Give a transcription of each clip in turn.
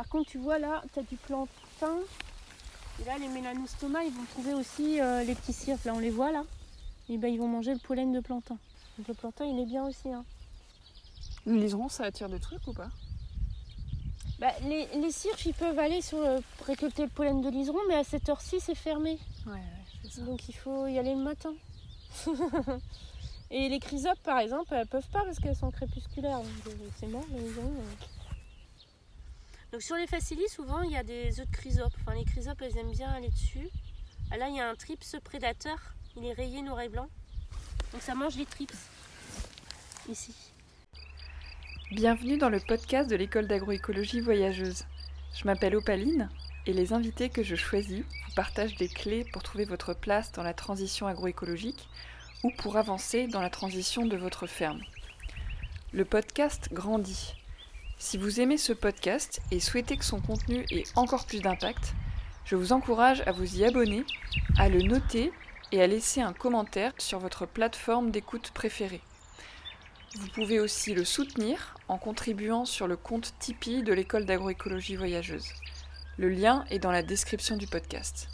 Par contre, tu vois là, tu as du plantain. Et là, les mélanostomas, ils vont trouver aussi euh, les petits cirques. Là, on les voit là. Et ben, ils vont manger le pollen de plantain. Donc le plantain, il est bien aussi. Hein. Le liseron, ça attire des trucs ou pas? Bah, les, les cirques, ils peuvent aller sur, euh, récolter le pollen de liseron, mais à cette heure-ci, c'est fermé. Ouais, ouais, c'est ça. Donc il faut y aller le matin. Et les chrysopes, par exemple, elles peuvent pas parce qu'elles sont crépusculaires. Euh, C'est mort, les liserons. Donc sur les facilis, souvent, il y a des œufs de chrysopes. Enfin, les chrysopes, elles aiment bien aller dessus. Ah, là, il y a un trips prédateur. Il est rayé noir et blanc. Donc ça mange les trips. Ici. Bienvenue dans le podcast de l'école d'agroécologie voyageuse. Je m'appelle Opaline et les invités que je choisis vous partagent des clés pour trouver votre place dans la transition agroécologique ou pour avancer dans la transition de votre ferme. Le podcast grandit. Si vous aimez ce podcast et souhaitez que son contenu ait encore plus d'impact, je vous encourage à vous y abonner, à le noter et à laisser un commentaire sur votre plateforme d'écoute préférée. Vous pouvez aussi le soutenir en contribuant sur le compte Tipeee de l'école d'agroécologie voyageuse. Le lien est dans la description du podcast.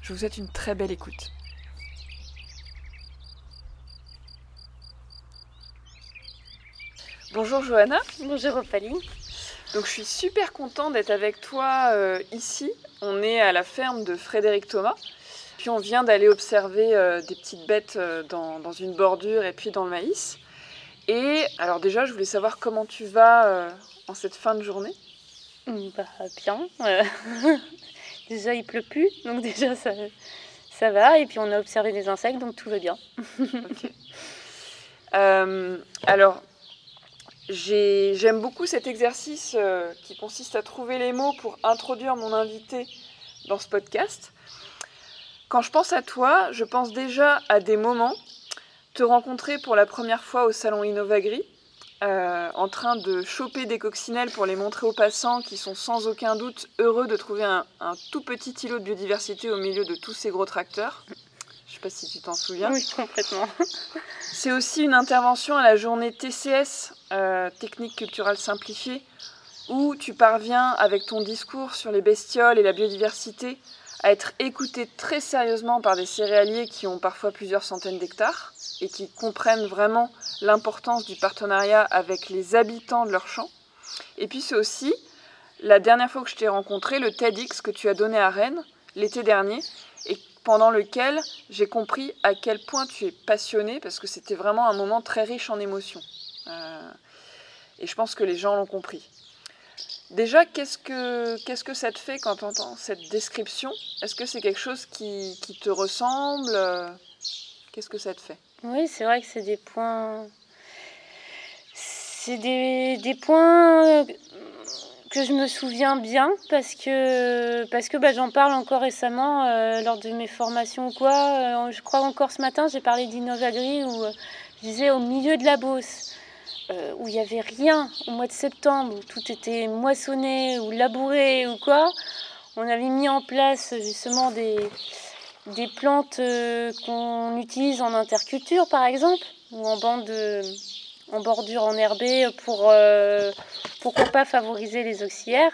Je vous souhaite une très belle écoute. Bonjour Johanna, Bonjour Opaline. donc je suis super contente d'être avec toi euh, ici. On est à la ferme de Frédéric Thomas. Puis on vient d'aller observer euh, des petites bêtes euh, dans, dans une bordure et puis dans le maïs. Et alors déjà, je voulais savoir comment tu vas en cette fin de journée. Bah, bien. déjà, il pleut plus. Donc déjà, ça, ça va. Et puis, on a observé des insectes, donc tout va bien. Alors, j'ai- j'aime beaucoup cet exercice euh, qui consiste à trouver les mots pour introduire mon invité dans ce podcast. Quand je pense à toi, je pense déjà à des moments, te rencontrer pour la première fois au salon Innovagri, euh, en train de choper des coccinelles pour les montrer aux passants qui sont sans aucun doute heureux de trouver un, un tout petit îlot de biodiversité au milieu de tous ces gros tracteurs. Je sais pas si tu t'en souviens. Oui, complètement. C'est aussi une intervention à la journée TCS, euh, Technique culturelle simplifiée, où tu parviens, avec ton discours sur les bestioles et la biodiversité, à être écouté très sérieusement par des céréaliers qui ont parfois plusieurs centaines d'hectares et qui comprennent vraiment l'importance du partenariat avec les habitants de leur champ. Et puis c'est aussi la dernière fois que je t'ai rencontré, le TEDx que tu as donné à Rennes l'été dernier, et pendant lequel j'ai compris à quel point tu es passionné, parce que c'était vraiment un moment très riche en émotions. Euh, et je pense que les gens l'ont compris. Déjà, qu'est-ce que, qu'est-ce que ça te fait quand tu entends cette description? Est-ce que c'est quelque chose qui, qui te ressemble? Qu'est-ce que ça te fait? Oui, c'est vrai que c'est des points. C'est des, des points euh, que je me souviens bien parce que, parce que bah, j'en parle encore récemment euh, lors de mes formations ou quoi. Je crois encore ce matin, j'ai parlé d'Innovagri où je disais au milieu de la Beauce, euh, où il n'y avait rien au mois de septembre, où tout était moissonné ou labouré ou quoi. On avait mis en place justement des, des plantes euh, qu'on utilise en interculture par exemple ou en bande de- en bordure enherbée pour euh, pourquoi pas favoriser les auxiliaires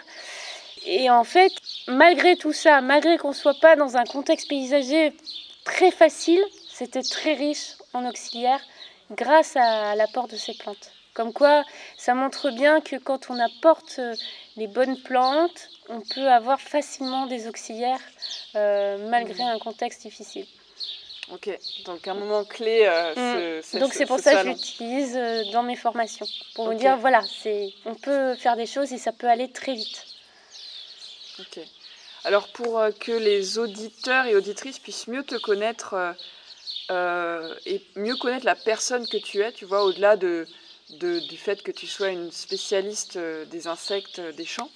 et en fait malgré tout ça malgré qu'on soit pas dans un contexte paysager très facile c'était très riche en auxiliaires grâce à l'apport de ces plantes comme quoi ça montre bien que quand on apporte euh, les bonnes plantes on peut avoir facilement des auxiliaires euh, malgré un contexte difficile. Ok, donc un moment clé. euh, ce- ce- Mm. Donc ce- c'est pour ce ça que l'utilise euh, dans mes formations. Pour Ok. me dire, voilà, c'est, on peut faire des choses et ça peut aller très vite. Ok. Alors pour que les auditeurs et auditrices puissent mieux te connaître euh, et mieux connaître la personne que tu es, tu vois, au-delà de, du fait que tu sois une spécialiste euh, des insectes euh, des champs.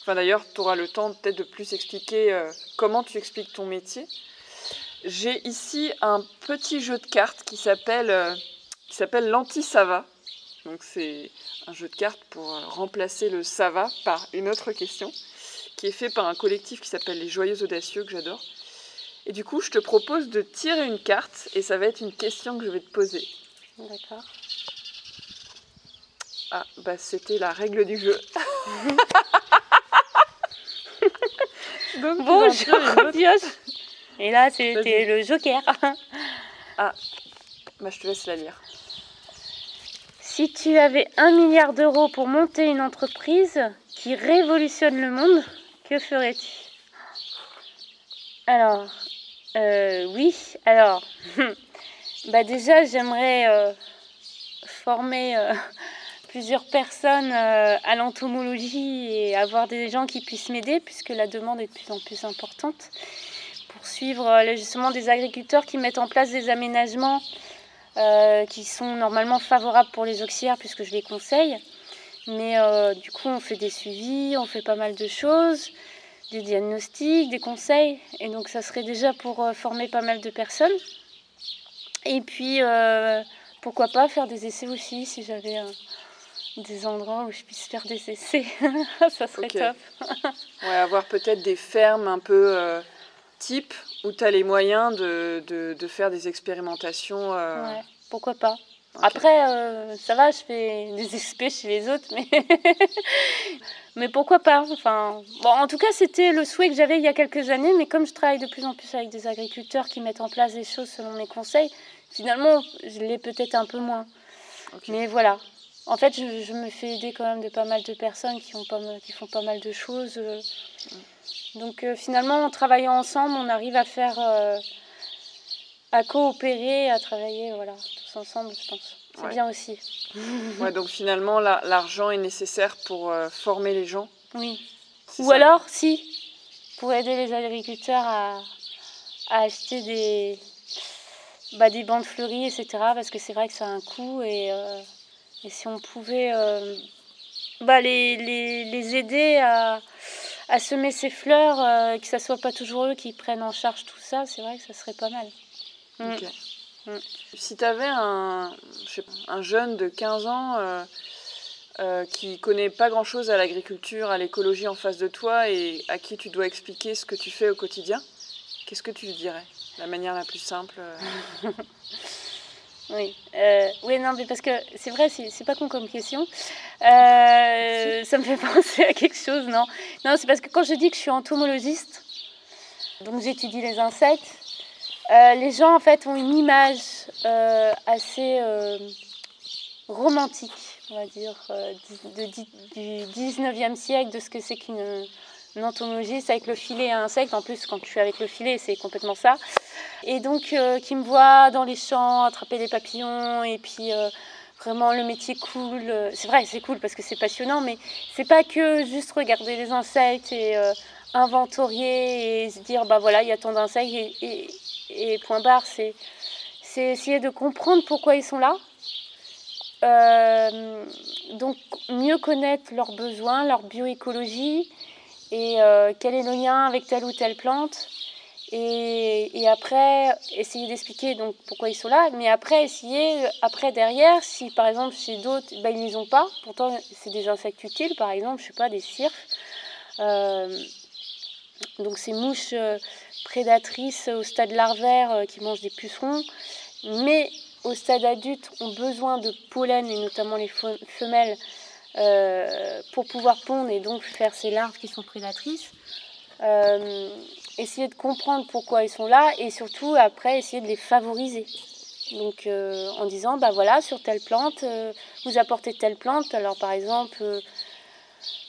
Enfin d'ailleurs, tu auras le temps peut-être de plus expliquer euh, comment tu expliques ton métier. J'ai ici un petit jeu de cartes qui s'appelle l'anti-sava. Donc c'est un jeu de cartes pour remplacer le sava par une autre question qui est fait par un collectif qui s'appelle les Joyeux Audacieux, que j'adore. Et du coup, je te propose de tirer une carte, et ça va être une question que je vais te poser. D'accord. Ah, bah c'était la règle du jeu. Bon, je repioche. Et là, c'était le joker. ah, bah, je te laisse la lire. Si tu avais un milliard d'euros pour monter une entreprise qui révolutionne le monde, que ferais-tu? Alors, euh, oui, alors, bah déjà, j'aimerais euh, former euh, plusieurs personnes à l'entomologie et avoir des gens qui puissent m'aider, puisque la demande est de plus en plus importante, pour suivre justement des agriculteurs qui mettent en place des aménagements qui sont normalement favorables pour les auxiliaires, puisque je les conseille. Mais du coup, on fait des suivis, on fait pas mal de choses des diagnostics, des conseils. Et donc ça serait déjà pour euh, former pas mal de personnes. Et puis, euh, pourquoi pas faire des essais aussi, si j'avais euh, des endroits où je puisse faire des essais. ça serait top. ouais, avoir peut-être des fermes un peu type où tu as les moyens de, de, faire des expérimentations. Ouais, pourquoi pas. Après, euh, ça va, je fais des expés chez les autres, mais, mais pourquoi pas enfin, bon, En tout cas, c'était le souhait que j'avais il y a quelques années, mais comme je travaille de plus en plus avec des agriculteurs qui mettent en place des choses selon mes conseils, finalement, je l'ai peut-être un peu moins. Mais voilà. En fait, je, me fais aider quand même de pas mal de personnes qui, ont pas qui font pas mal de choses. Euh. Donc euh, finalement, en travaillant ensemble, on arrive à faire à coopérer, à travailler, voilà, tous ensemble, je pense. C'est bien aussi. ouais, donc finalement, l'argent est nécessaire pour euh, former les gens. Oui. Ou alors, si, pour aider les agriculteurs à, acheter des, bah, des bandes fleuries, etc. Parce que c'est vrai que ça a un coût et, euh, et si on pouvait euh, bah, les, les, les, aider à, à, semer ces fleurs, que ce soit pas toujours eux qui prennent en charge tout ça, c'est vrai que ça serait pas mal. Mm. Mm. Si tu avais un, un jeune de 15 ans euh, euh, qui connaît pas grand-chose à l'agriculture, à l'écologie en face de toi et à qui tu dois expliquer ce que tu fais au quotidien, qu'est-ce que tu lui dirais? La manière la plus simple euh Oui, oui, non, mais parce que c'est vrai, c'est pas con comme question. ça me fait penser à quelque chose, non Non, c'est parce que quand je dis que je suis entomologiste, donc j'étudie les insectes, euh, les gens en fait ont une image euh, assez euh, romantique, on va dire, du 19e siècle, de ce que c'est qu'une entomologie. C'est avec le filet à insectes. En plus, quand je suis avec le filet, c'est complètement ça. Et donc, qui me voit dans les champs attraper les papillons et puis vraiment le métier cool. C'est vrai, c'est cool parce que c'est passionnant, mais c'est pas que juste regarder les insectes et inventorier et se dire bah voilà, il y a tant d'insectes et et point barre, c'est essayer de comprendre pourquoi ils sont là. Euh, donc mieux connaître leurs besoins, leur bioécologie et euh, quel est le lien avec telle ou telle plante. Et, et après, essayer d'expliquer donc pourquoi ils sont là, mais après essayer, après derrière, si par exemple chez d'autres, ben, ils n'y ont pas, pourtant c'est des insectes utiles, par exemple, je sais pas, des cirques. Euh, donc ces mouches prédatrices au stade larvaire euh, qui mangent des pucerons, mais au stade adulte ont besoin de pollen et notamment les femelles euh, pour pouvoir pondre et donc faire ces larves qui sont prédatrices. Euh, essayer de comprendre pourquoi ils sont là et surtout après essayer de les favoriser. Donc en disant bah voilà sur telle plante vous apportez telle plante alors par exemple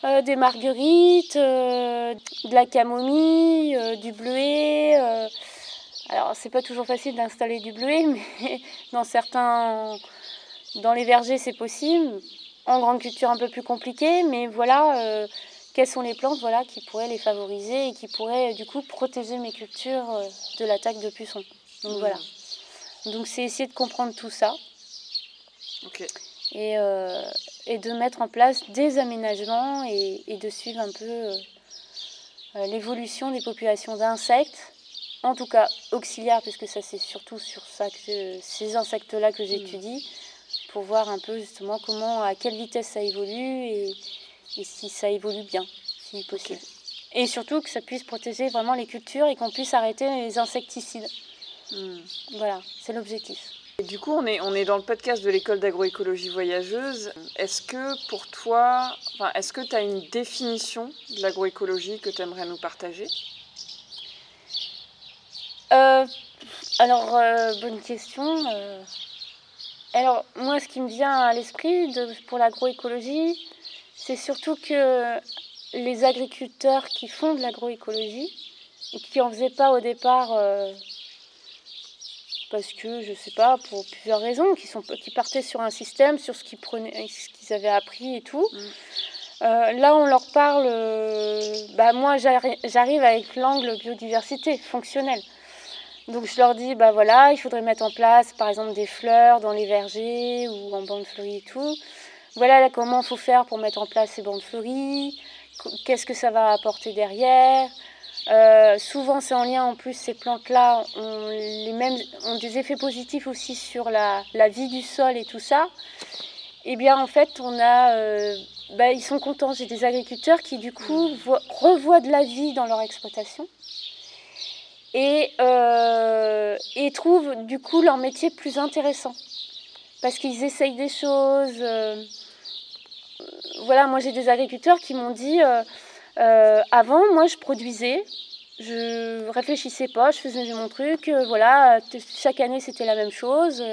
euh, des marguerites, euh, de la camomille, euh, du bleuet. alors c'est pas toujours facile d'installer du bleuet, mais dans certains, dans les vergers c'est possible. En grande culture un peu plus compliqué, mais voilà quelles sont les plantes voilà, qui pourraient les favoriser et qui pourraient du coup protéger mes cultures de l'attaque de pucerons. Donc mmh. voilà. Donc c'est essayer de comprendre tout ça. Et, et de mettre en place des aménagements et, de suivre un peu euh, euh, l'évolution des populations d'insectes, en tout cas auxiliaires, puisque ça c'est surtout sur ça que ces insectes-là que j'étudie, pour voir un peu justement comment, à quelle vitesse ça évolue et, si ça évolue bien, si possible. Et surtout que ça puisse protéger vraiment les cultures et qu'on puisse arrêter les insecticides. Hmm. Voilà, c'est l'objectif du coup, on est, on est dans le podcast de l'école d'agroécologie voyageuse. Est-ce que pour toi, enfin, est-ce que tu as une définition de l'agroécologie que tu aimerais nous partager? Euh, alors, euh, bonne question. euh. Alors, moi, ce qui me vient à l'esprit pour l'agroécologie, c'est surtout que les agriculteurs qui font de l'agroécologie et qui en faisaient pas au départ euh, parce que, je sais pas, pour plusieurs raisons, qui, sont, qui partaient sur un système, sur ce qu'ils prenaient, ce qu'ils avaient appris et tout. Mm. Euh, là, on leur parle. euh, bah, moi, j'arri- j'arrive avec l'angle biodiversité fonctionnelle. Donc, je leur dis, bah voilà, il faudrait mettre en place, par exemple, des fleurs dans les vergers ou en bandes fleuries et tout. Voilà là, comment faut faire pour mettre en place ces bandes fleuries? qu- Qu'est-ce que ça va apporter derrière? Euh, Souvent, c'est en lien, en plus, ces plantes-là ont, des effets positifs aussi sur la, vie du sol et tout ça. Eh bien, en fait, on a, euh, bah, ils sont contents. J'ai des agriculteurs qui, du coup, voient- revoient de la vie dans leur exploitation et, euh, et trouvent, du coup, leur métier plus intéressant. Parce qu'ils essayent des choses. Voilà, moi, j'ai des agriculteurs qui m'ont dit euh, euh, avant, moi, je produisais. Je réfléchissais pas, je faisais mon truc, euh, voilà, chaque année c'était la même chose.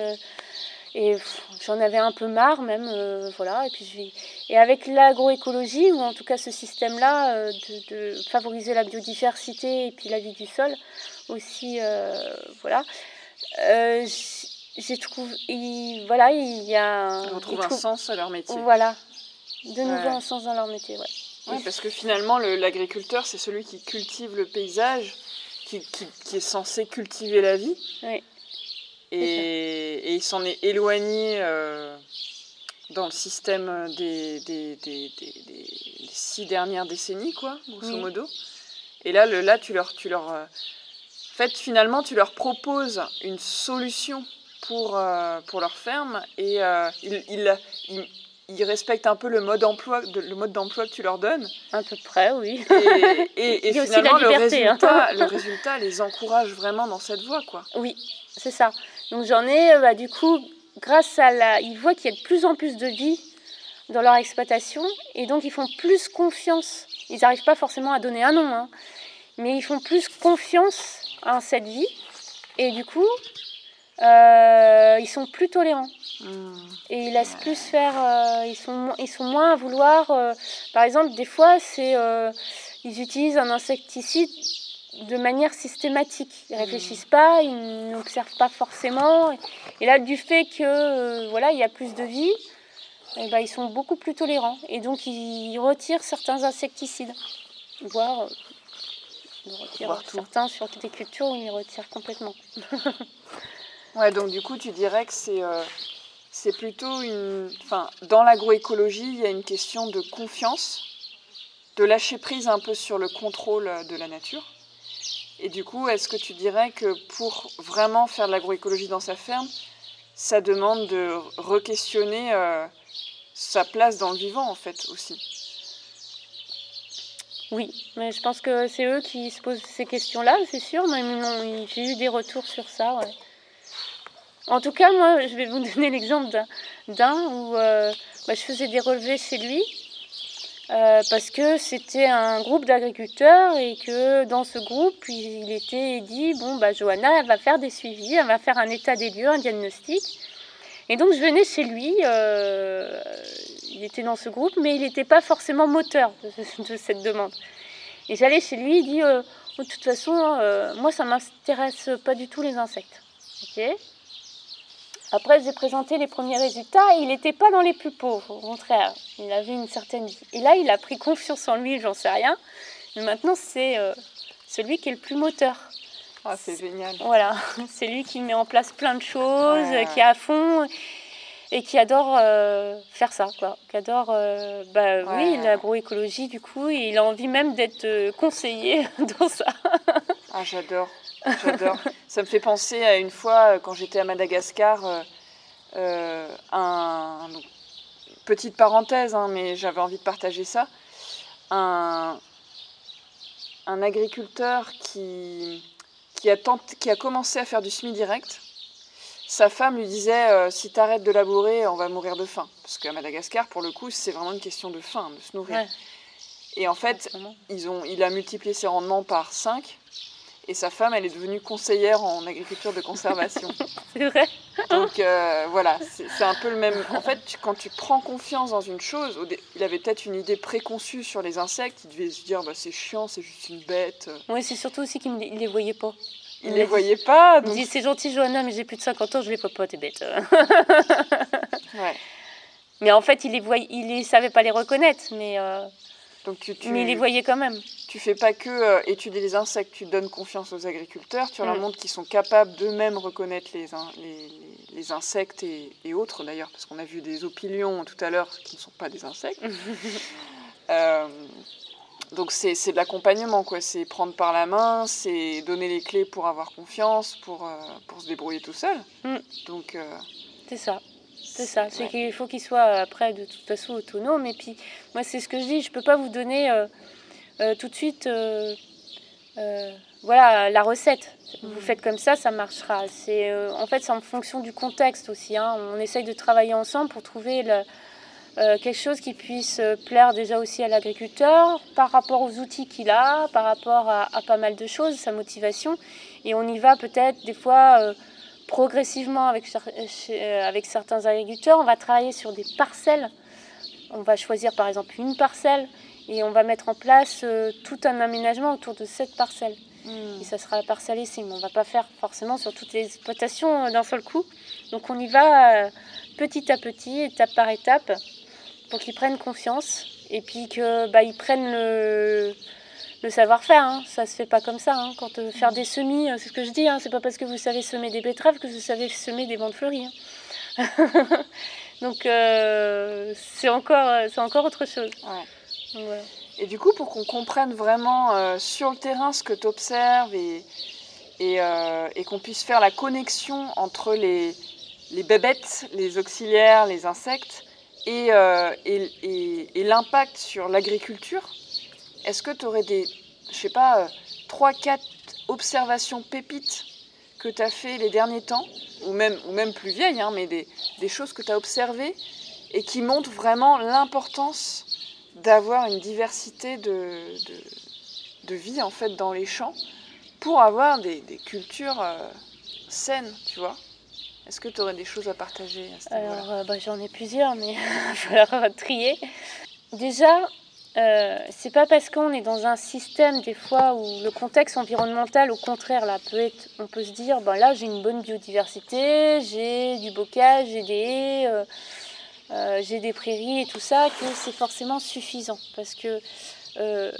et j'en avais un peu marre même, voilà. Et puis je et avec l'agroécologie ou en tout cas ce système-là de, de favoriser la biodiversité et puis la vie du sol aussi, voilà. Euh, j'ai trouvé, il- voilà, il y a, Ils ils retrouvent un sens à leur métier. voilà, de nouveau un sens dans leur métier, ouais. Ouais, parce que finalement, le- l'agriculteur, c'est celui qui cultive le paysage, qui, qui- qui est censé cultiver la vie. Oui. Et, et il s'en est éloigné euh, dans le système des, des, des- des- des- des six dernières décennies, quoi, grosso Oui. modo. Et là, le, là tu leur... Tu leur euh, en fait, finalement, tu leur proposes une solution pour, euh, pour leur ferme et ils, ils, ils- ils respectent un peu le mode, emploi, de- le mode d'emploi que tu leur donnes. À peu près, oui. Et, et- et finalement, le, liberté, hein. résultat, le résultat les encourage vraiment dans cette voie. Quoi. Oui, c'est ça. Donc j'en ai, euh, bah, du coup, grâce à la... Ils voient qu'il y a de plus en plus de vie dans leur exploitation et donc ils font plus confiance. Ils n'arrivent pas forcément à donner un nom, hein, mais ils font plus confiance en cette vie et du coup, euh, ils sont plus tolérants. Hmm. Et ils laissent plus faire, euh, ils, sont, ils sont moins à vouloir. euh, par exemple, des fois, c'est, ils utilisent un insecticide de manière systématique. Ils réfléchissent pas, ils n'observent pas forcément. Et là, du fait que voilà, il y a plus de vie, eh ben, ils sont beaucoup plus tolérants. Et donc, ils retirent certains insecticides, voire ils retirent certains sur des cultures où ils retirent complètement. Ouais, donc du coup, tu dirais que c'est euh, c'est plutôt une. Enfin, dans l'agroécologie, il y a une question de confiance, de lâcher prise un peu sur le contrôle euh, de la nature. Et du coup, est-ce que tu dirais que pour vraiment faire de l'agroécologie dans sa ferme, ça demande de re-questionner euh, sa place dans le vivant, en fait, aussi? Oui, mais je pense que c'est eux qui se posent ces questions-là, c'est sûr. J'ai eu des retours sur ça, ouais. En tout cas, moi, je vais vous donner l'exemple d'un- où euh, bah, je faisais des relevés chez lui. euh, parce que c'était un groupe d'agriculteurs et que dans ce groupe, il, était dit bon, bah, Johanna, elle va faire des suivis, elle va faire un état des lieux, un diagnostic. Et donc, je venais chez lui, euh, il était dans ce groupe, mais il n'était pas forcément moteur de, cette demande. Et j'allais chez lui, il dit euh, de toute façon, moi ça m'intéresse pas du tout les insectes. Ok. Après, j'ai présenté les premiers résultats et il n'était pas dans les plus pauvres, au contraire, il avait une certaine vie. Et là, il a pris confiance en lui, j'en sais rien. Mais maintenant, c'est euh, celui qui est le plus moteur. Ah, c'est génial. Voilà, c'est lui qui met en place plein de choses, Ouais. qui est à fond et qui adore euh, faire ça, quoi. Qui adore, euh, bah oui, l'agroécologie du coup, et il a envie même d'être conseiller dans ça. Ah, j'adore, j'adore. ça me fait penser à une fois, euh, quand j'étais à Madagascar, euh, euh, un, donc, petite parenthèse, hein, mais j'avais envie de partager ça. Un, un agriculteur qui, qui, a tenté- qui a commencé à faire du semi-direct. Sa femme lui disait euh, si t'arrêtes de labourer, on va mourir de faim. Parce qu'à Madagascar, pour le coup, c'est vraiment une question de faim, de se nourrir. Ouais. Et en fait, ils ont, il a multiplié ses rendements par 5. Et sa femme, elle est devenue conseillère en agriculture de conservation. C'est vrai. Donc euh, voilà, c'est un peu le même. En fait, tu- quand tu prends confiance dans une chose, il avait peut-être une idée préconçue sur les insectes, il devait se dire bah, c'est chiant, c'est juste une bête. Oui, c'est surtout aussi qu'il ne les- il voyait pas. Il les voyait pas, Il donc dit c'est gentil Johanna, mais j'ai plus de 50 ans, je les vois pas, t'es bête. ouais. Mais en fait, il les voyait, il les savait pas les reconnaître, mais, euh, Donc tu, tu, mais il les voyait quand même. Tu fais pas que euh, étudier les insectes, tu donnes confiance aux agriculteurs, tu leur Mm. montres qu'ils sont capables d'eux-mêmes reconnaître les, les, les- insectes et, et autres d'ailleurs, parce qu'on a vu des opilions tout à l'heure qui ne sont pas des insectes. Euh, donc c'est de l'accompagnement, quoi. C'est prendre par la main, c'est donner les clés pour avoir confiance, pour, euh, pour se débrouiller tout seul. Mm. Donc euh, C'est ça. C'est ça, c'est ouais. qu'il faut qu'il soit euh, après de toute façon autonome. Et puis, moi, c'est ce que je dis, je peux pas vous donner euh, tout de suite euh, euh, voilà, la recette. Vous Mhm. faites comme ça, ça marchera. C'est, euh, en fait, c'est en fonction du contexte aussi. hein. On essaye de travailler ensemble pour trouver le- euh, quelque chose qui puisse euh, plaire déjà aussi à l'agriculteur par rapport aux outils qu'il a, par rapport à, à pas mal de choses, sa motivation. Et on y va peut-être des fois euh, progressivement avec, euh, avec certains agriculteurs. On va travailler sur des parcelles. On va choisir par exemple une parcelle et on va mettre en place euh, tout un aménagement autour de cette parcelle. Et ça sera la parcelle ici, mais on va pas faire forcément sur toutes les exploitations euh, d'un seul coup. Donc on y va euh, petit à petit, étape par étape, pour qu'ils prennent confiance et puis que bah, ils prennent le, le savoir-faire. hein. Ça se fait pas comme ça. hein. Quand euh, faire des semis, c'est ce que je dis. Hein. C'est pas parce que vous savez semer des betteraves que vous savez semer des bandes fleuries. hein. Donc c'est encore, c'est encore autre chose. Ouais. Et du coup, pour qu'on comprenne vraiment euh, sur le terrain ce que tu observes euh, et qu'on puisse faire la connexion entre les, bébêtes, les auxiliaires, les insectes et, euh, et l'impact sur l'agriculture, est-ce que tu aurais des, je sais pas, 3-4 observations pépites que tu as fait les derniers temps, ou même, ou même plus vieilles, hein, mais des, des choses que tu as observées et qui montrent vraiment l'importance d'avoir une diversité de, de, de vie en fait dans les champs pour avoir des, des cultures euh, saines, tu vois. Est-ce que tu aurais des choses à partager Alors, euh, bah, j'en ai plusieurs, mais il va falloir trier. Déjà, euh, c'est pas parce qu'on est dans un système des fois où le contexte environnemental, au contraire, là, peut être, on peut se dire, ben là, j'ai une bonne biodiversité, j'ai du bocage, j'ai des haies, euh, j'ai des prairies et tout ça, que c'est forcément suffisant. Parce que euh,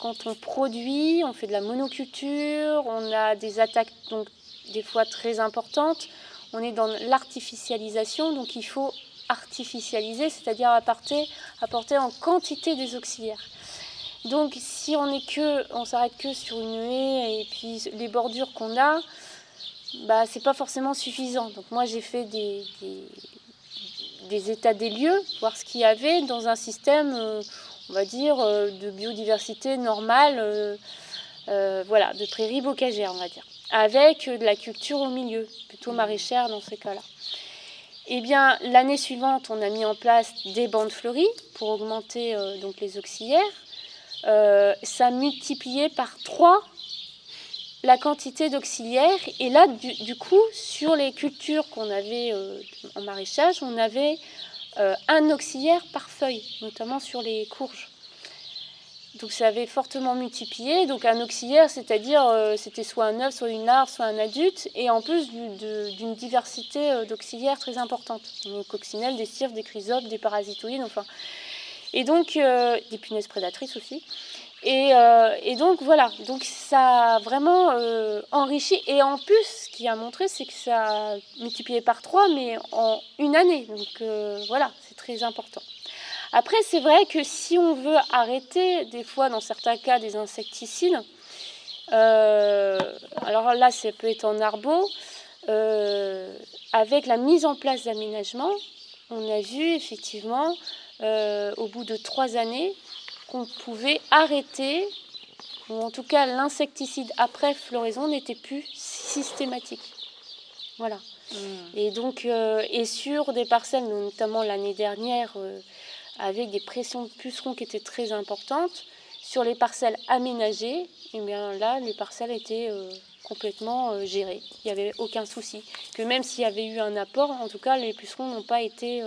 quand on produit, on fait de la monoculture, on a des attaques donc des fois très importantes on est dans l'artificialisation, donc il faut artificialiser, c'est-à-dire apporter, apporter en quantité des auxiliaires. Donc si on est que, on s'arrête que sur une haie et puis les bordures qu'on a, bah c'est pas forcément suffisant. Donc moi j'ai fait des, des états des lieux, voir ce qu'il y avait dans un système, euh, on va dire, euh, de biodiversité normale, euh, voilà, de prairies bocagères, on va dire avec de la culture au milieu, plutôt maraîchère dans ces cas-là. Eh bien, l'année suivante, on a mis en place des bandes fleuries pour augmenter donc les auxiliaires. Euh, ça multipliait par 3 la quantité d'auxiliaires. Et là, du, coup, sur les cultures qu'on avait euh, en maraîchage, on avait euh, un auxiliaire par feuille, notamment sur les courges. Donc ça avait fortement multiplié. Donc un auxiliaire, c'est-à-dire euh, c'était soit un œuf, soit une larve, soit un adulte, et en plus d'une diversité d'auxiliaires très importante. Des coccinelles, des cirques, des chrysopes, des parasitoïdes, enfin. Et donc des punaises prédatrices aussi. Et, euh, et, donc voilà, donc ça a vraiment euh, enrichi. Et en plus, ce qui a montré, c'est que ça a multiplié par trois, mais en une année. Donc euh, voilà, c'est très important. Après, c'est vrai que si on veut arrêter, des fois, dans certains cas, des insecticides, alors là, ça peut être en arbo, avec la mise en place d'aménagements, on a vu effectivement, au bout de trois années, qu'on pouvait arrêter, ou en tout cas l'insecticide après floraison n'était plus systématique. Voilà. Mmh. Et donc, euh, et sur des parcelles, notamment l'année dernière, euh, avec des pressions de pucerons qui étaient très importantes, Sur les parcelles aménagées, et bien là, les parcelles étaient complètement gérées. Il n'y avait aucun souci. Que même s'il y avait eu un apport, en tout cas, les pucerons n'ont pas été,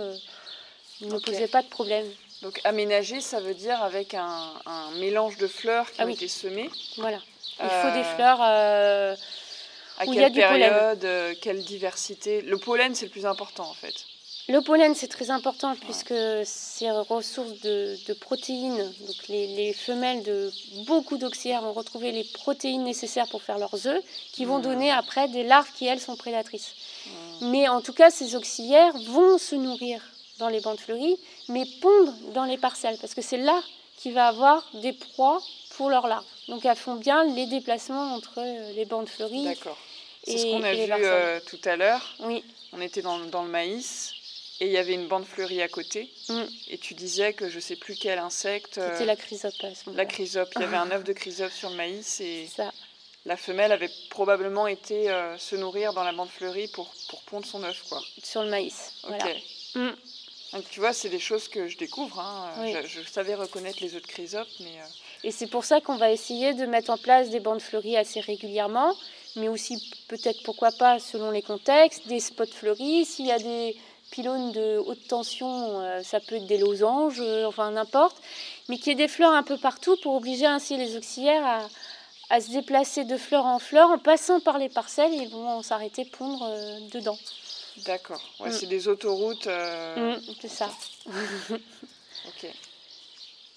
ne posaient pas de problème. Donc aménagé, ça veut dire avec un, mélange de fleurs qui ah ont été semées. Voilà. Il faut des fleurs. à où quelle il y a du période, pollen. quelle diversité? Le pollen, c'est le plus important en fait. Le pollen, c'est très important puisque c'est ressource de, de protéines. Donc les, les, femelles de beaucoup d'auxiliaires vont retrouver les protéines nécessaires pour faire leurs œufs, qui vont Mmh. donner après des larves qui, elles, sont prédatrices. Mmh. Mais en tout cas, ces auxiliaires vont se nourrir dans les bandes fleuries, mais pondre dans les parcelles, parce que c'est là qu'il va avoir des proies pour leurs larves. Donc elles font bien les déplacements entre euh, les bandes fleuries. D'accord. C'est Et- ce qu'on a vu euh, tout à l'heure. Oui, On était dans, dans le maïs et il y avait une bande fleurie à côté. Mm. Et tu disais que je sais plus quel insecte. euh, c'était la chrysope à ce la chrysope. Il y avait un œuf de chrysope sur le maïs et Ça. la femelle avait probablement été euh, se nourrir dans la bande fleurie pour, pour pondre son œuf. Quoi. sur le maïs. Ok. Voilà. Mm. Donc tu vois, c'est des choses que je découvre. hein. Oui. Je, je savais reconnaître les œufs de chrysope, mais euh, Et c'est pour ça qu'on va essayer de mettre en place des bandes fleuries assez régulièrement, mais aussi peut-être pourquoi pas selon les contextes, des spots fleuris. S'il y a des pylônes de haute tension, euh, ça peut être des losanges, euh, enfin n'importe, mais qu'il y ait des fleurs un peu partout pour obliger ainsi les auxiliaires à, à se déplacer de fleur en fleur en passant par les parcelles et ils vont s'arrêter pondre dedans. D'accord. Ouais, Mm. C'est des autoroutes. euh, Mm, c'est ça. Ok.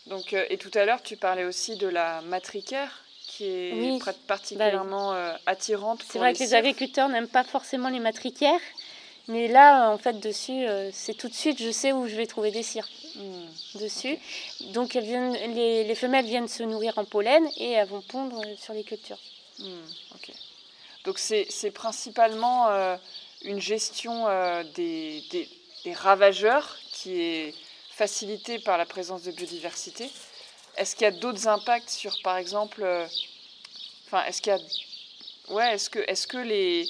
Donc, euh, et tout à l'heure, tu parlais aussi de la matricaire qui est Oui. pr- particulièrement euh, attirante pour C'est vrai que les agriculteurs n'aiment pas forcément les matricaires, mais là, en fait, dessus, c'est tout de suite, je sais où je vais trouver des cirques Hmm. dessus. Donc, elles viennent, les, les femelles viennent se nourrir en pollen et elles vont pondre sur les cultures. Hmm, ok. Donc c'est c'est principalement euh, une gestion euh, des, des- des ravageurs qui est facilitée par la présence de biodiversité. Est-ce qu'il y a d'autres impacts sur, par exemple, euh, enfin, est-ce qu'il y a, ouais, est-ce que, est-ce que les,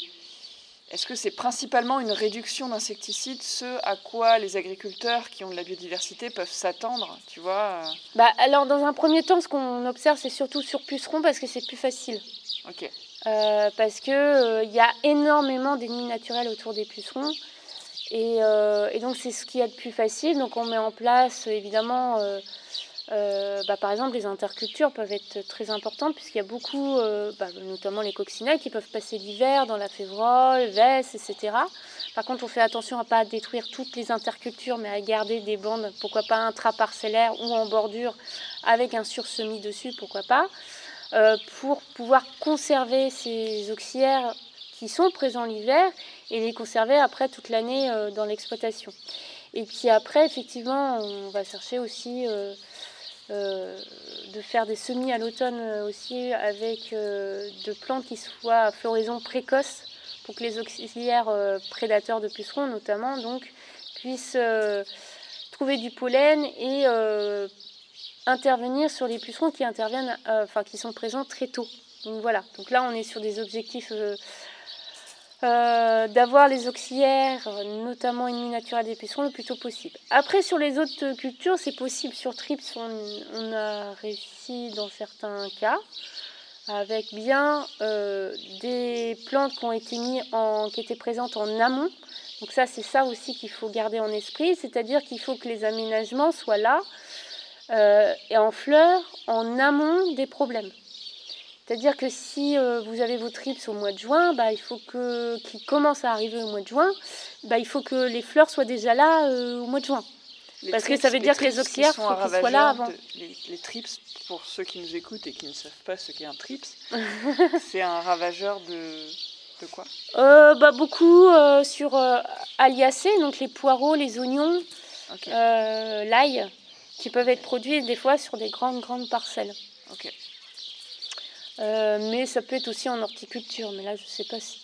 est-ce que c'est principalement une réduction d'insecticides, ce à quoi les agriculteurs qui ont de la biodiversité peuvent s'attendre, tu vois euh, Bah, alors, dans un premier temps, ce qu'on observe, c'est surtout sur pucerons parce que c'est plus facile. Ok. Euh, parce que euh, y a énormément d'ennemis naturels autour des pucerons. Et, euh, donc c'est ce qu'il y a de plus facile. Donc on met en place évidemment, euh, bah, par exemple les intercultures peuvent être très importantes puisqu'il y a beaucoup, bah, notamment les coccinelles qui peuvent passer l'hiver dans la févrole, veste, etc. Par contre on fait attention à pas détruire toutes les intercultures mais à garder des bandes, pourquoi pas intraparcellaires ou en bordure avec un sursemis dessus, pourquoi pas. Euh, pour pouvoir conserver ces auxiliaires qui sont présents l'hiver et les conserver après toute l'année euh, dans l'exploitation. Et puis après, effectivement, on va chercher aussi euh, de faire des semis à l'automne aussi avec de plantes qui soient à floraison précoce pour que les auxiliaires prédateurs de pucerons notamment donc puissent trouver du pollen et intervenir sur les pucerons qui interviennent, euh, enfin qui sont présents très tôt. Donc voilà. Donc là, on est sur des objectifs euh, euh, d'avoir les auxiliaires, notamment ennemis naturels des pucerons, le plus tôt possible. Après, sur les autres cultures, c'est possible. Sur Trips, on, a réussi dans certains cas avec bien des plantes qui ont été mises en, qui étaient présentes en amont. Donc ça, c'est ça aussi qu'il faut garder en esprit, c'est-à-dire qu'il faut que les aménagements soient là euh, et en fleurs en amont des problèmes. C'est-à-dire que si euh, vous avez vos trips au mois de juin, bah, il faut que qu'ils commencent à arriver au mois de juin, bah, il faut que les fleurs soient déjà là euh, au mois de juin. Les Parce que ça veut dire que les qui auxiliaires, sont qu'ils soient là avant. de- les, les trips, pour ceux qui nous écoutent et qui ne savent pas ce qu'est un trips, c'est un ravageur de, de quoi? Euh, bah, beaucoup sur aliacées, donc les poireaux, les oignons, l'ail, qui peuvent être produits des fois sur des grandes grandes parcelles. ok. Euh, mais ça peut être aussi en horticulture. Mais là, je ne sais pas si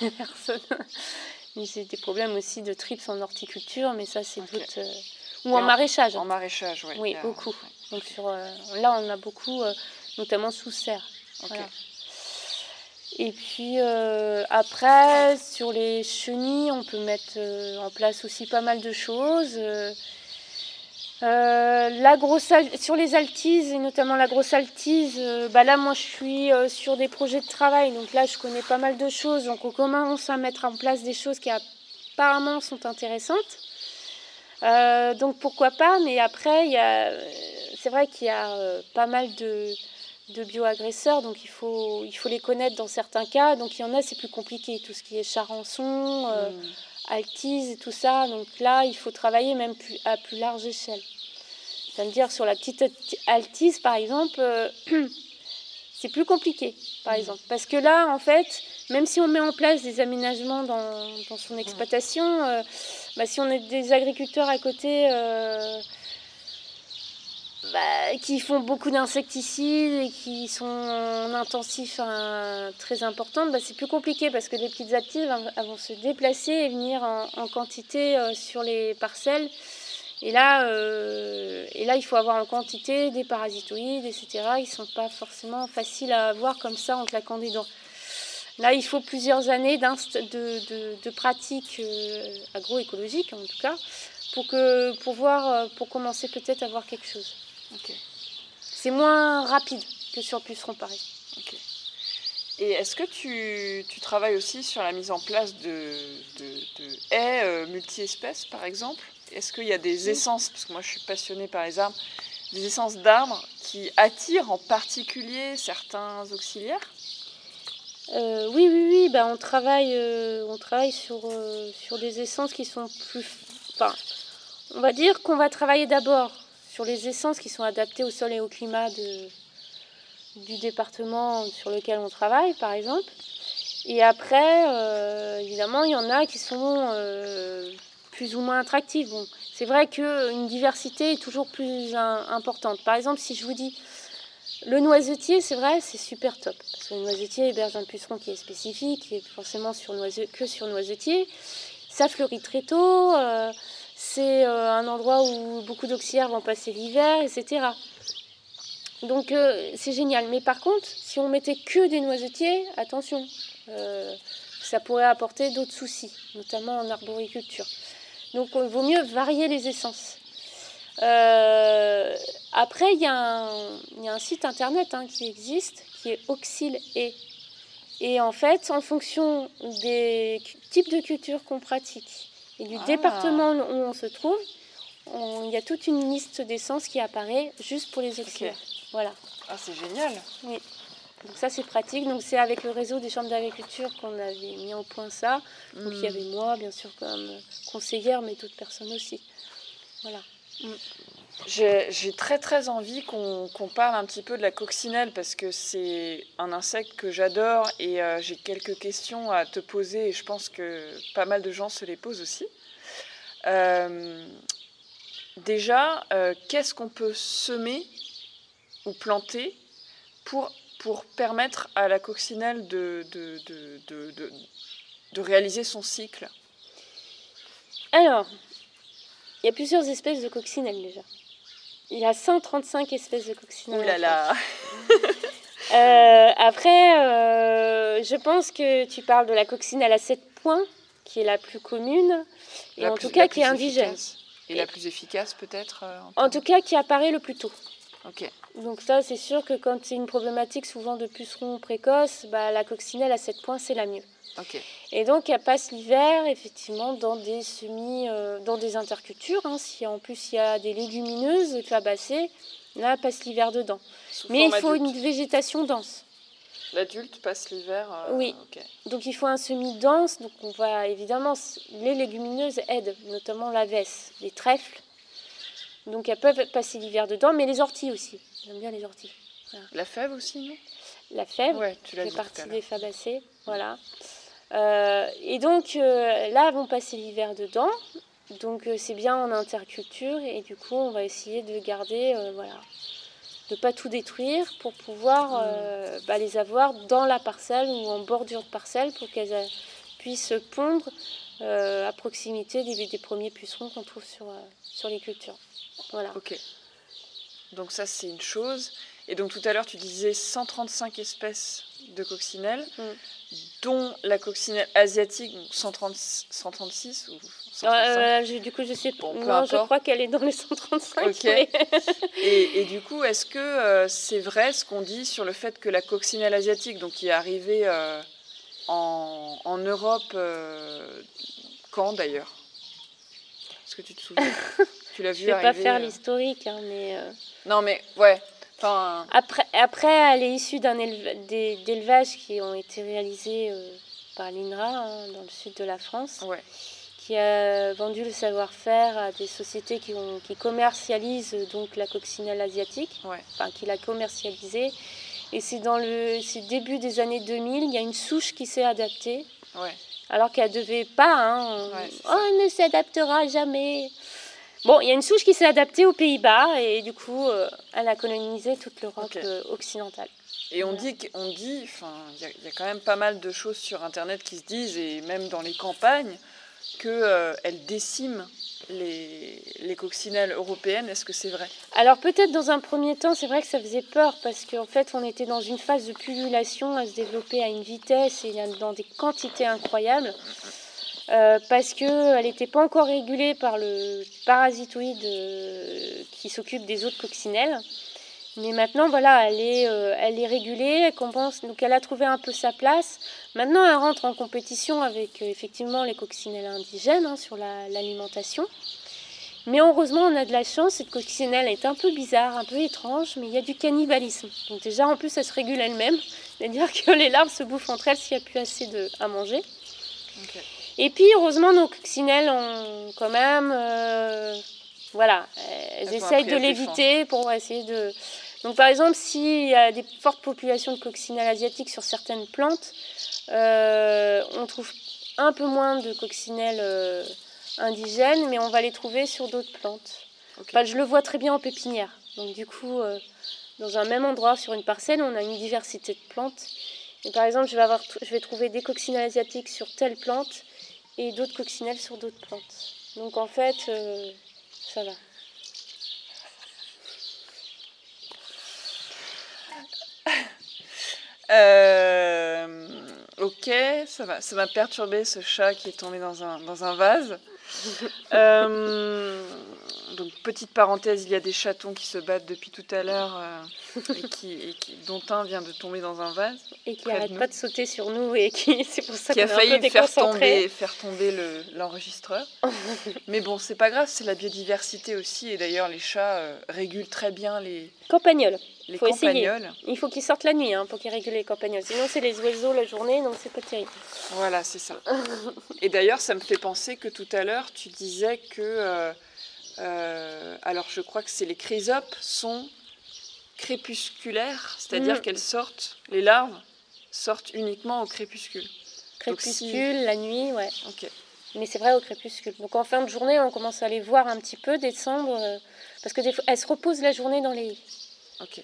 les personnes. Mais J'ai des problèmes aussi de trips en horticulture, mais ça, c'est Ok. d'autres. euh, Ou en en- maraîchage. En maraîchage. Oui, il y a- beaucoup. ouais, Donc sur, euh, là, on a beaucoup, notamment sous serre. Voilà. Et puis après, sur les chenilles, on peut mettre en place aussi pas mal de choses. Euh, la grosse sur les altises et notamment la grosse altise, euh, bah là moi je suis euh, sur des projets de travail. Donc là je connais pas mal de choses. Donc on commence à mettre en place des choses qui apparemment sont intéressantes. Donc pourquoi pas? Mais après c'est vrai qu'il y a pas mal de, bioagresseurs. Donc il faut, les connaître dans certains cas. Donc il y en a c'est plus compliqué. Tout ce qui est charançon mmh. Altise et tout ça. Donc là il faut travailler même plus, à plus large échelle. Ça veut dire sur la petite altise, par exemple, euh, c'est plus compliqué, par exemple. Parce que là, en fait, même si on met en place des aménagements dans, son exploitation, euh, bah, si on est des agriculteurs à côté euh, qui font beaucoup d'insecticides et qui sont en intensif très importante, bah, c'est plus compliqué parce que les petites altises vont se déplacer et venir en quantité sur les parcelles. Et là, euh, et là, il faut avoir en quantité des parasitoïdes, etc. Ils ne sont pas forcément faciles à avoir comme ça en claquant des dents. Là, il faut plusieurs années de, de, de, pratiques euh, agroécologiques, en tout cas, pour, que, pour, voir, euh, pour commencer peut-être à voir quelque chose. C'est moins rapide que sur puceron, pareil. Et est-ce que tu, tu, travailles aussi sur la mise en place de, de haies multi-espèces, par exemple? Est-ce qu'il y a des essences, parce que moi je suis passionnée par les arbres, des essences d'arbres qui attirent en particulier certains auxiliaires? Euh, oui, oui, oui, bah, on travaille, euh, on travaille sur, euh, sur des essences qui sont plus... Enfin, on va dire qu'on va travailler d'abord sur les essences qui sont adaptées au sol et au climat de, du département sur lequel on travaille, par exemple. Et après, évidemment, il y en a qui sont plus ou moins attractive. Bon, c'est vrai qu'une diversité est toujours plus importante. Par exemple, si je vous dis le noisetier, c'est vrai, c'est super top. Parce que le noisetier héberge un puceron qui est spécifique, qui est forcément sur que sur noisetier. Ça fleurit très tôt. Euh, c'est euh, un endroit où beaucoup d'auxiliaires vont passer l'hiver, etc. Donc euh, c'est génial. Mais par contre, si on mettait que des noisetiers, attention, ça pourrait apporter d'autres soucis, notamment en arboriculture. Donc il vaut mieux varier les essences. Euh, après, il y, a un site internet hein, qui existe, qui est Oxyle et. Et en fait, en fonction des types de cultures qu'on pratique et du ah. département où on se trouve, il y a toute une liste d'essences qui apparaît juste pour les auxiliaires. Voilà. Ah, c'est génial. Oui. Donc ça c'est pratique. Donc c'est avec le réseau des chambres d'agriculture qu'on avait mis au point ça. Donc il y avait hmm. moi bien sûr comme conseillère, mais d'autres personnes aussi. Voilà. Hmm. J'ai très très envie qu'on parle un petit peu de la coccinelle parce que c'est un insecte que j'adore et euh, j'ai quelques questions à te poser et je pense que pas mal de gens se les posent aussi. Euh, déjà, euh, qu'est-ce qu'on peut semer ou planter pour permettre à la coccinelle de, de, réaliser son cycle? Alors, il y a plusieurs espèces de coccinelles déjà. Il y a 135 espèces de coccinelles. Ouh là là euh, Après, euh, je pense que tu parles de la coccinelle à 7 points, qui est la plus commune, et en tout cas qui est indigène. Et, la plus efficace peut-être euh, en, en tout cas qui apparaît le plus tôt. Ok. Donc ça, c'est sûr que quand c'est une problématique souvent de pucerons précoces, bah, la coccinelle à 7 points, c'est la mieux. Et donc, elle passe l'hiver, effectivement, dans des semis, euh, dans des intercultures. Hein. si en plus il y a des légumineuses fabacées, là, elle passe l'hiver dedans. Mais il faut une végétation dense. L'adulte passe l'hiver euh, Oui. Donc, il faut un semis dense. Donc, on va évidemment, les légumineuses aident, notamment la veste, les trèfles. Donc, elles peuvent passer l'hiver dedans, mais les orties aussi. J'aime bien les orties. La fève aussi, non? La fève, ouais, tu fait partie des fabacées. Voilà. Euh, et donc euh, là, vont passer l'hiver dedans. Donc euh, c'est bien en interculture et du coup, on va essayer de garder, voilà, de pas tout détruire pour pouvoir mm. bah, les avoir dans la parcelle ou en bordure de parcelle pour qu'elles puissent pondre à proximité des, des premiers pucerons qu'on trouve sur, sur les cultures. Voilà. Ok. Donc ça, c'est une chose. Et donc tout à l'heure, tu disais 135 espèces de coccinelles, mm. dont la coccinelle asiatique, 136, ou 135 Du coup, je sais pas. non, je crois qu'elle est dans les 135. Ok. et, et, du coup, est-ce que c'est vrai ce qu'on dit sur le fait que la coccinelle asiatique, donc qui est arrivée en, en, Europe, quand d'ailleurs? Est-ce que tu te souviens? Tu l'as vu Je vais pas faire l'historique, hein, mais. Non, mais ouais. Après, après, elle est issue d'un d'élevage qui ont été réalisés euh, par l'INRA hein, dans le sud de la France, qui a vendu le savoir-faire à des sociétés qui, ont, qui commercialisent donc la coccinelle asiatique, enfin qui l'a commercialisée. Et c'est dans le début des années 2000, il y a une souche qui s'est adaptée. Alors qu'elle ne devait pas. Hein, oh, elle ne s'adaptera jamais. Bon, il y a une souche qui s'est adaptée aux Pays-Bas et du coup, euh, elle a colonisé toute l'Europe euh, occidentale. Et on dit, on dit, enfin, il y, a quand même pas mal de choses sur Internet qui se disent et même dans les campagnes qu'elle euh, décime les, les, coccinelles européennes. Est-ce que c'est vrai? Alors peut-être dans un premier temps, c'est vrai que ça faisait peur parce qu'en fait, on était dans une phase de pullulation à se développer à une vitesse et dans des quantités incroyables. Euh, parce qu'elle n'était pas encore régulée par le parasitoïde euh, qui s'occupe des autres coccinelles. Mais maintenant, voilà, elle est, euh, elle est régulée, elle compense, donc elle a trouvé un peu sa place. Maintenant, elle rentre en compétition avec effectivement les coccinelles indigènes hein, sur l'alimentation. mais heureusement, on a de la chance, cette coccinelle est un peu bizarre, un peu étrange, mais il y a du cannibalisme. Donc déjà, en plus, elle se régule elle-même, c'est-à-dire que les larves se bouffent entre elles s'il n'y a plus assez de, à manger. Et puis, heureusement, nos coccinelles ont quand même. Euh, voilà, elles, essayent de l'éviter pour essayer de. Donc, par exemple, s'il y a des fortes populations de coccinelles asiatiques sur certaines plantes, euh, on trouve un peu moins de coccinelles euh, indigènes, mais on va les trouver sur d'autres plantes. je le vois très bien en pépinière. Donc, du coup, dans un même endroit, sur une parcelle, on a une diversité de plantes. Et par exemple, je vais, avoir, je vais trouver des coccinelles asiatiques sur telle plante et d'autres coccinelles sur d'autres plantes. Donc en fait, euh, ça va. Euh, ok, ça va. Ça m'a perturbé ce chat qui est tombé dans un vase. euh, donc, petite parenthèse, il y a des chatons qui se battent depuis tout à l'heure euh, et, qui, dont un vient de tomber dans un vase. Et qui n'arrête pas de sauter sur nous et qui, c'est pour ça qui a failli faire tomber, faire tomber l'enregistreur. Mais bon, c'est pas grave, c'est la biodiversité aussi. Et d'ailleurs, les chats euh, régulent très bien les campagnols. Les faut campagnols. Il faut qu'ils sortent la nuit hein, pour qu'ils régulent les campagnols. Sinon, c'est les oiseaux la journée, donc c'est pas terrible. Voilà, c'est ça. et d'ailleurs, ça me fait penser que tout à l'heure, tu disais que euh, euh, alors je crois que c'est les chrysopes sont crépusculaires, c'est-à-dire mm. qu'elles sortent, les larves sortent uniquement au crépuscule. Crépuscule, la nuit, ouais. Ok. Mais c'est vrai au crépuscule. Donc en fin de journée, on commence à les voir un petit peu descendre, euh, parce que elles se reposent la journée dans les Ok.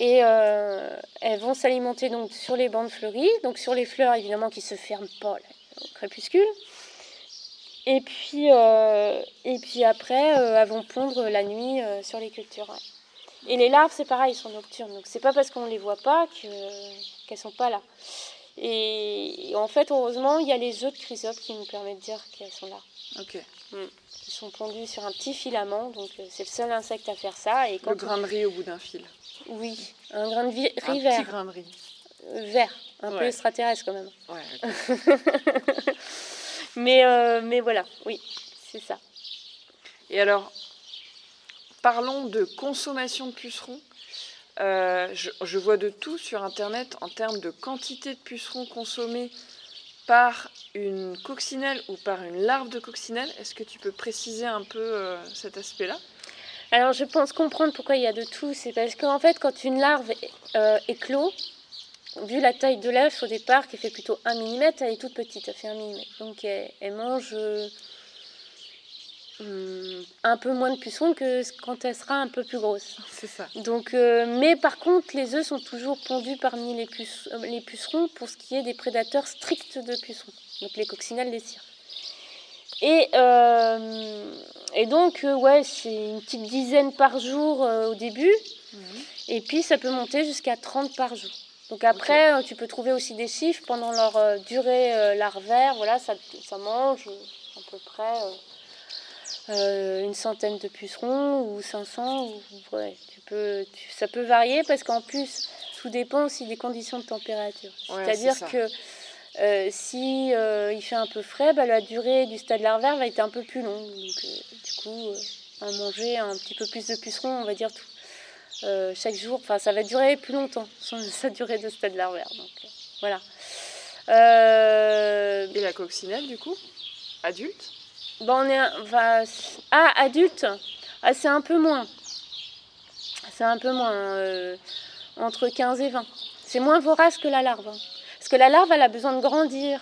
Et euh, elles vont s'alimenter donc sur les bandes fleuries, donc sur les fleurs évidemment qui se ferment pas au crépuscule. Et puis, euh, et puis après, euh, elles vont pondre la nuit sur les cultures. Et les larves, c'est pareil, ils sont nocturnes. Donc c'est pas parce qu'on les voit pas qu'elles sont pas là. Et, en fait, heureusement, il y a les œufs de chrysopes qui nous permettent de dire qu'elles sont là. Ok. Mm. Ils sont pondus sur un petit filament, donc c'est le seul insecte à faire ça. Et quand le grain de riz au bout d'un fil. Oui, un grain de riz un vert. Petit grain de riz. Vert, un peu extraterrestre quand même. Ouais, Mais, euh, mais voilà, oui, c'est ça. Et alors, parlons de consommation de pucerons. Euh, je, vois de tout sur Internet en termes de quantité de pucerons consommés par une coccinelle ou par une larve de coccinelle. Est-ce que tu peux préciser un peu euh, cet aspect-là? Alors, je pense comprendre pourquoi il y a de tout. C'est parce qu'en fait, quand une larve éclot, vu la taille de l'œuf au départ, qui fait plutôt 1 mm, elle est toute petite, elle fait 1 mm. Donc elle, mange euh, hmm, un peu moins de pucerons que quand elle sera un peu plus grosse. C'est ça. Donc, euh, mais par contre, les œufs sont toujours pondus parmi les, euh, les, pucerons pour ce qui est des prédateurs stricts de pucerons. Donc les coccinelles, les cires. Et, et donc, ouais, c'est une petite dizaine par jour au début. Mhm. Et puis, ça peut monter jusqu'à 30 par jour. Donc après, euh, tu peux trouver aussi des chiffres pendant leur euh, durée euh, larvaire. Voilà, ça, ça mange à peu près une centaine de pucerons ou 500. Ou, ouais, tu peux, ça peut varier parce qu'en plus, tout dépend aussi des conditions de température. C'est-à-dire que euh, si euh, il fait un peu frais, bah, la durée du stade larvaire va être un peu plus longue. Donc, euh, du coup, à manger un petit peu plus de pucerons, on va dire tout. chaque jour, enfin, ça va durer plus longtemps, sa durée de stade larvaire. Donc, voilà. Et la coccinelle, du coup? Adulte? Bon, on est. Ah, adulte ah, C'est un peu moins. C'est un peu moins. entre 15 et 20. C'est moins vorace que la larve. Que la larve, elle a besoin de grandir.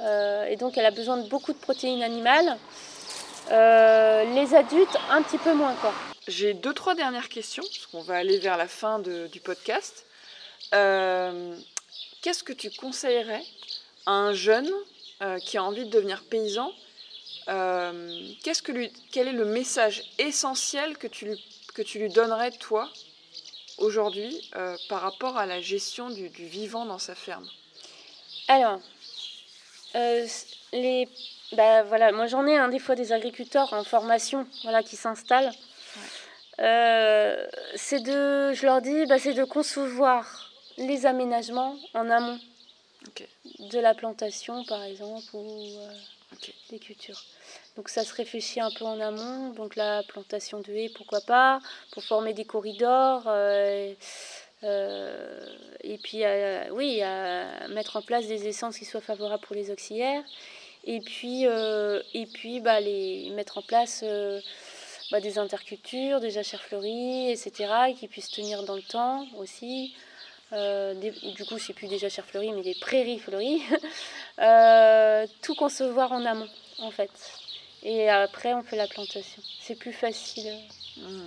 Euh, et donc, elle a besoin de beaucoup de protéines animales. Euh, les adultes, un petit peu moins. quoi. J'ai deux, trois dernières questions, parce qu'on va aller vers la fin du podcast. Euh, qu'est-ce que tu conseillerais à un jeune qui a envie de devenir paysan Quel est le message essentiel que tu lui donnerais, toi, aujourd'hui, par rapport à la gestion du vivant dans sa ferme? Alors, euh, les, bah, voilà, moi j'en ai un des fois des agriculteurs en formation voilà, qui s'installent. Euh, c'est de, je leur dis, bah, c'est de concevoir les aménagements en amont de la plantation par exemple ou euh, des cultures. Donc ça se réfléchit un peu en amont, donc la plantation de haies pourquoi pas, pour former des corridors. Et puis, oui, à mettre en place des essences qui soient favorables pour les auxiliaires. Et puis, euh, et puis bah, les, mettre en place euh, bah, des intercultures, des jachères fleuries, etc., qui puissent tenir dans le temps aussi. du coup, c'est plus des jachères fleuries, mais des prairies fleuries. tout concevoir en amont, en fait. Et après, on fait la plantation. C'est plus facile. Mmh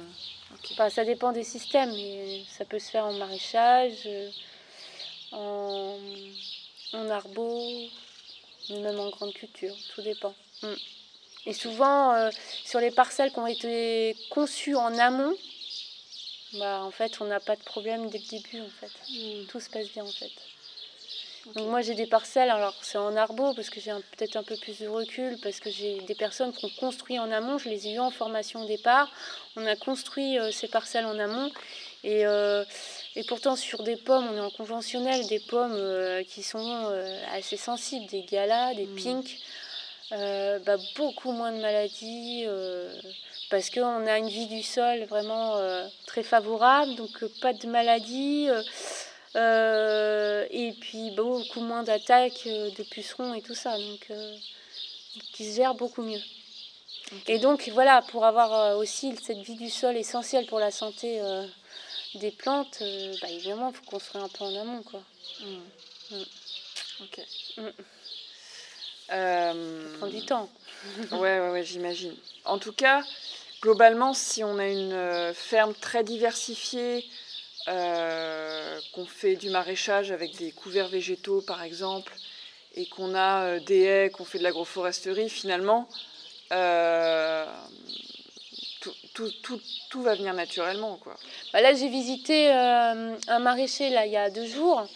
ça dépend des systèmes, mais ça peut se faire en maraîchage, euh, en, en arbo, même en grande culture, tout dépend. Mm. Et souvent, euh, sur les parcelles qui ont été conçues en amont, bah, en fait, on n'a pas de problème dès le début, en fait. Mm. Tout se passe bien, en fait. Donc moi j'ai des parcelles, alors c'est en arbo parce que j'ai peut-être un peu plus de recul, parce que j'ai des personnes qui ont construit en amont, je les ai eues en formation au départ, on a construit euh, ces parcelles en amont et, euh, et, pourtant sur des pommes, on est en conventionnel, des pommes euh, qui sont assez sensibles, des galas, des mmh. pinks, bah, beaucoup moins de maladies parce qu'on a une vie du sol vraiment très favorable, donc pas de maladies. Euh, et puis beaucoup moins d'attaques euh, de pucerons et tout ça, donc euh, qui se gère beaucoup mieux. Et donc voilà, pour avoir aussi cette vie du sol essentielle pour la santé des plantes, bah, évidemment, il faut construire un peu en amont. Quoi. Mmh. Mmh. Ok. Mmh. Ça prend du temps. ouais, ouais, ouais j'imagine. En tout cas, globalement, si on a une ferme très diversifiée, euh, qu'on fait du maraîchage avec des couverts végétaux par exemple, et qu'on a euh, des haies, qu'on fait de l'agroforesterie, finalement, euh, tout, va venir naturellement. Quoi. Bah là, j'ai visité un maraîcher là, il y a deux jours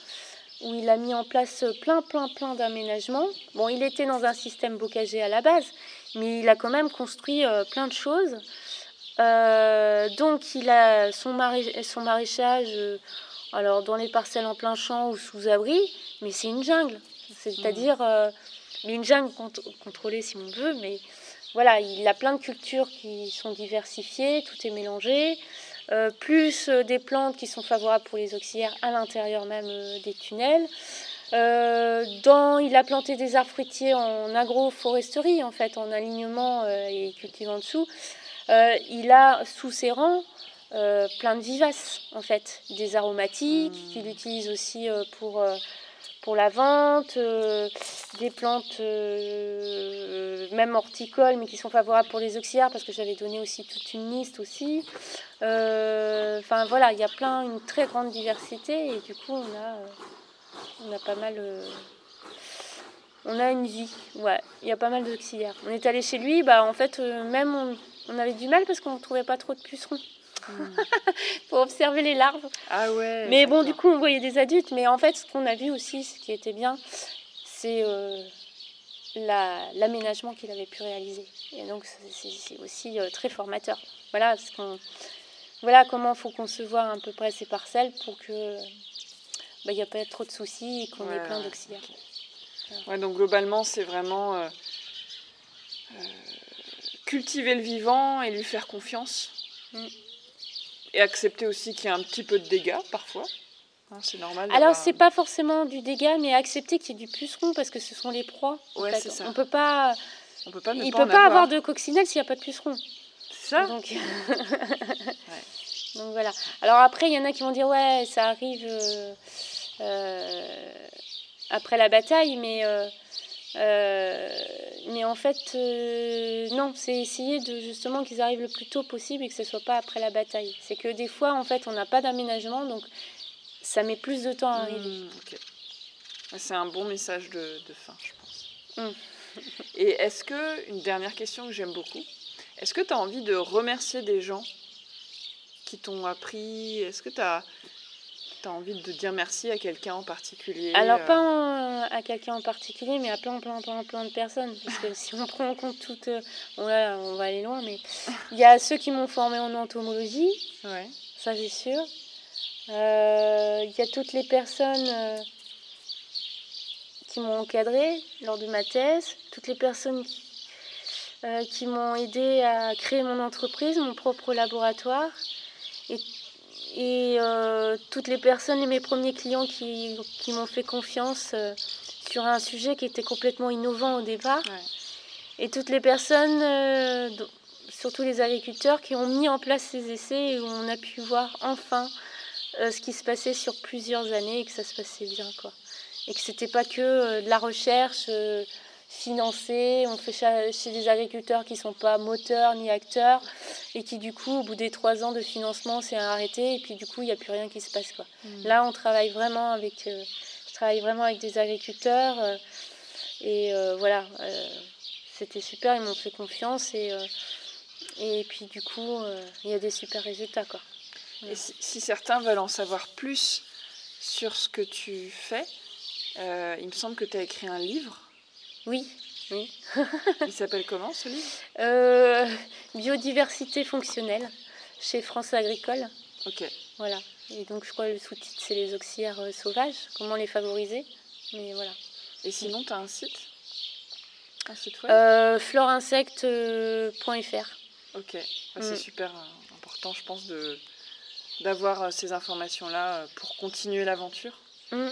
où il a mis en place plein, plein, plein d'aménagements. Bon, il était dans un système bocager à la base, mais il a quand même construit plein de choses. Euh, donc il a son, son maraîchage euh, alors dans les parcelles en plein champ ou sous abri, mais c'est une jungle. C'est-à-dire euh, une jungle contrôlée si on veut, mais voilà, il a plein de cultures qui sont diversifiées, tout est mélangé. plus des plantes qui sont favorables pour les auxiliaires à l'intérieur même des tunnels. dans, il a planté des arbres fruitiers en agroforesterie, en fait, en alignement et cultivant dessous. Euh, il a sous ses rangs euh, plein de vivaces, en fait, des aromatiques mmh. qu'il utilise aussi euh, pour pour la vente, des plantes même horticoles mais qui sont favorables pour les auxiliaires parce que j'avais donné aussi toute une liste aussi. Enfin voilà, il y a plein, une très grande diversité et du coup on a, on a pas mal... on a une vie, ouais, il y a pas mal d'auxiliaires. On est allé chez lui, bah en fait même on, on avait du mal parce qu'on ne trouvait pas trop de pucerons. Hmm. pour observer les larves. Ah ouais. Mais bon, du coup, on voyait des adultes. Mais en fait, ce qu'on a vu aussi, ce qui était bien, c'est euh, l'aménagement qu'il avait pu réaliser. Et donc c'est aussi euh, très formateur. Voilà, ce qu'on, voilà comment il faut concevoir à peu près ces parcelles pour que bah, il n'y a pas trop de soucis et qu'on ait plein d'auxiliaires. Ouais, donc globalement, c'est vraiment euh, cultiver le vivant et lui faire confiance. Mm. Et accepter aussi qu'il y a un petit peu de dégâts parfois. Hein, c'est normal. Alors, c'est pas forcément du dégât, mais accepter qu'il y ait du puceron parce que ce sont les proies. Ouais, c'est ça. On peut pas. On peut pas Il peut pas avoir. de coccinelle s'il n'y a pas de puceron. C'est ça Donc... Donc voilà. Alors après, il y en a qui vont dire ouais, ça arrive. Euh, euh, après la bataille, mais, euh, euh, mais en fait, non, c'est essayer de justement qu'ils arrivent le plus tôt possible et que ce soit pas après la bataille. C'est que des fois, en fait, on n'a pas d'aménagement, donc ça met plus de temps à arriver. Mmh, c'est un bon message de, fin, je pense. Mmh. Et est-ce que, une dernière question que j'aime beaucoup, est-ce que tu as envie de remercier des gens qui t'ont appris? Est-ce que tu as tu as envie de dire merci à quelqu'un en particulier Alors, euh pas à quelqu'un en particulier, mais à plein, plein, plein, plein de personnes. Parce que si on prend en compte toutes. Euh, on va aller loin, mais il y a ceux qui m'ont formé en entomologie. Ouais. Ça, c'est sûr. Euh, il y a toutes les personnes qui m'ont encadré lors de ma thèse, toutes les personnes qui, qui m'ont aidé à créer mon entreprise, mon propre laboratoire, et et euh, toutes les personnes et mes premiers clients qui, m'ont fait confiance euh, sur un sujet qui était complètement innovant au départ. Et toutes les personnes, euh, surtout les agriculteurs, qui ont mis en place ces essais et où on a pu voir enfin ce qui se passait sur plusieurs années et que ça se passait bien. Quoi. Et que c'était pas que de la recherche financé, on fait chez des agriculteurs qui ne sont pas moteurs ni acteurs et qui du coup au bout des trois ans de financement c'est arrêté et puis du coup il n'y a plus rien qui se passe quoi. Mm. Là on travaille vraiment avec, euh, je travaille vraiment avec des agriculteurs euh, et euh, voilà c'était super, ils m'ont fait confiance et, et puis du coup il y a des super résultats quoi. Et si, certains veulent en savoir plus sur ce que tu fais, il me semble que tu as écrit un livre. Oui, oui. Il s'appelle comment ce livre? Euh, Biodiversité fonctionnelle chez France Agricole. Ok. Voilà. Et donc je crois que le sous-titre c'est les auxiliaires euh, sauvages, comment les favoriser? Mais voilà. Et sinon, tu as un site? Un site web? Euh, Florainsecte.fr. Ok. Bah, c'est mm. super important, je pense, de d'avoir ces informations-là pour continuer l'aventure. Mm.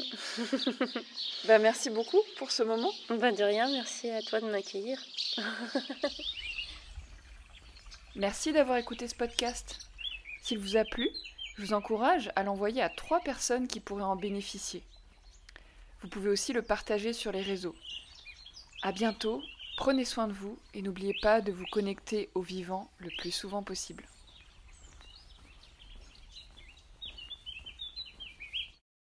bah, merci beaucoup pour ce moment. Bah, de rien, merci à toi de m'accueillir. merci d'avoir écouté ce podcast. S'il vous a plu, je vous encourage à l'envoyer à trois personnes qui pourraient en bénéficier. Vous pouvez aussi le partager sur les réseaux. À bientôt, prenez soin de vous et n'oubliez pas de vous connecter au vivant le plus souvent possible.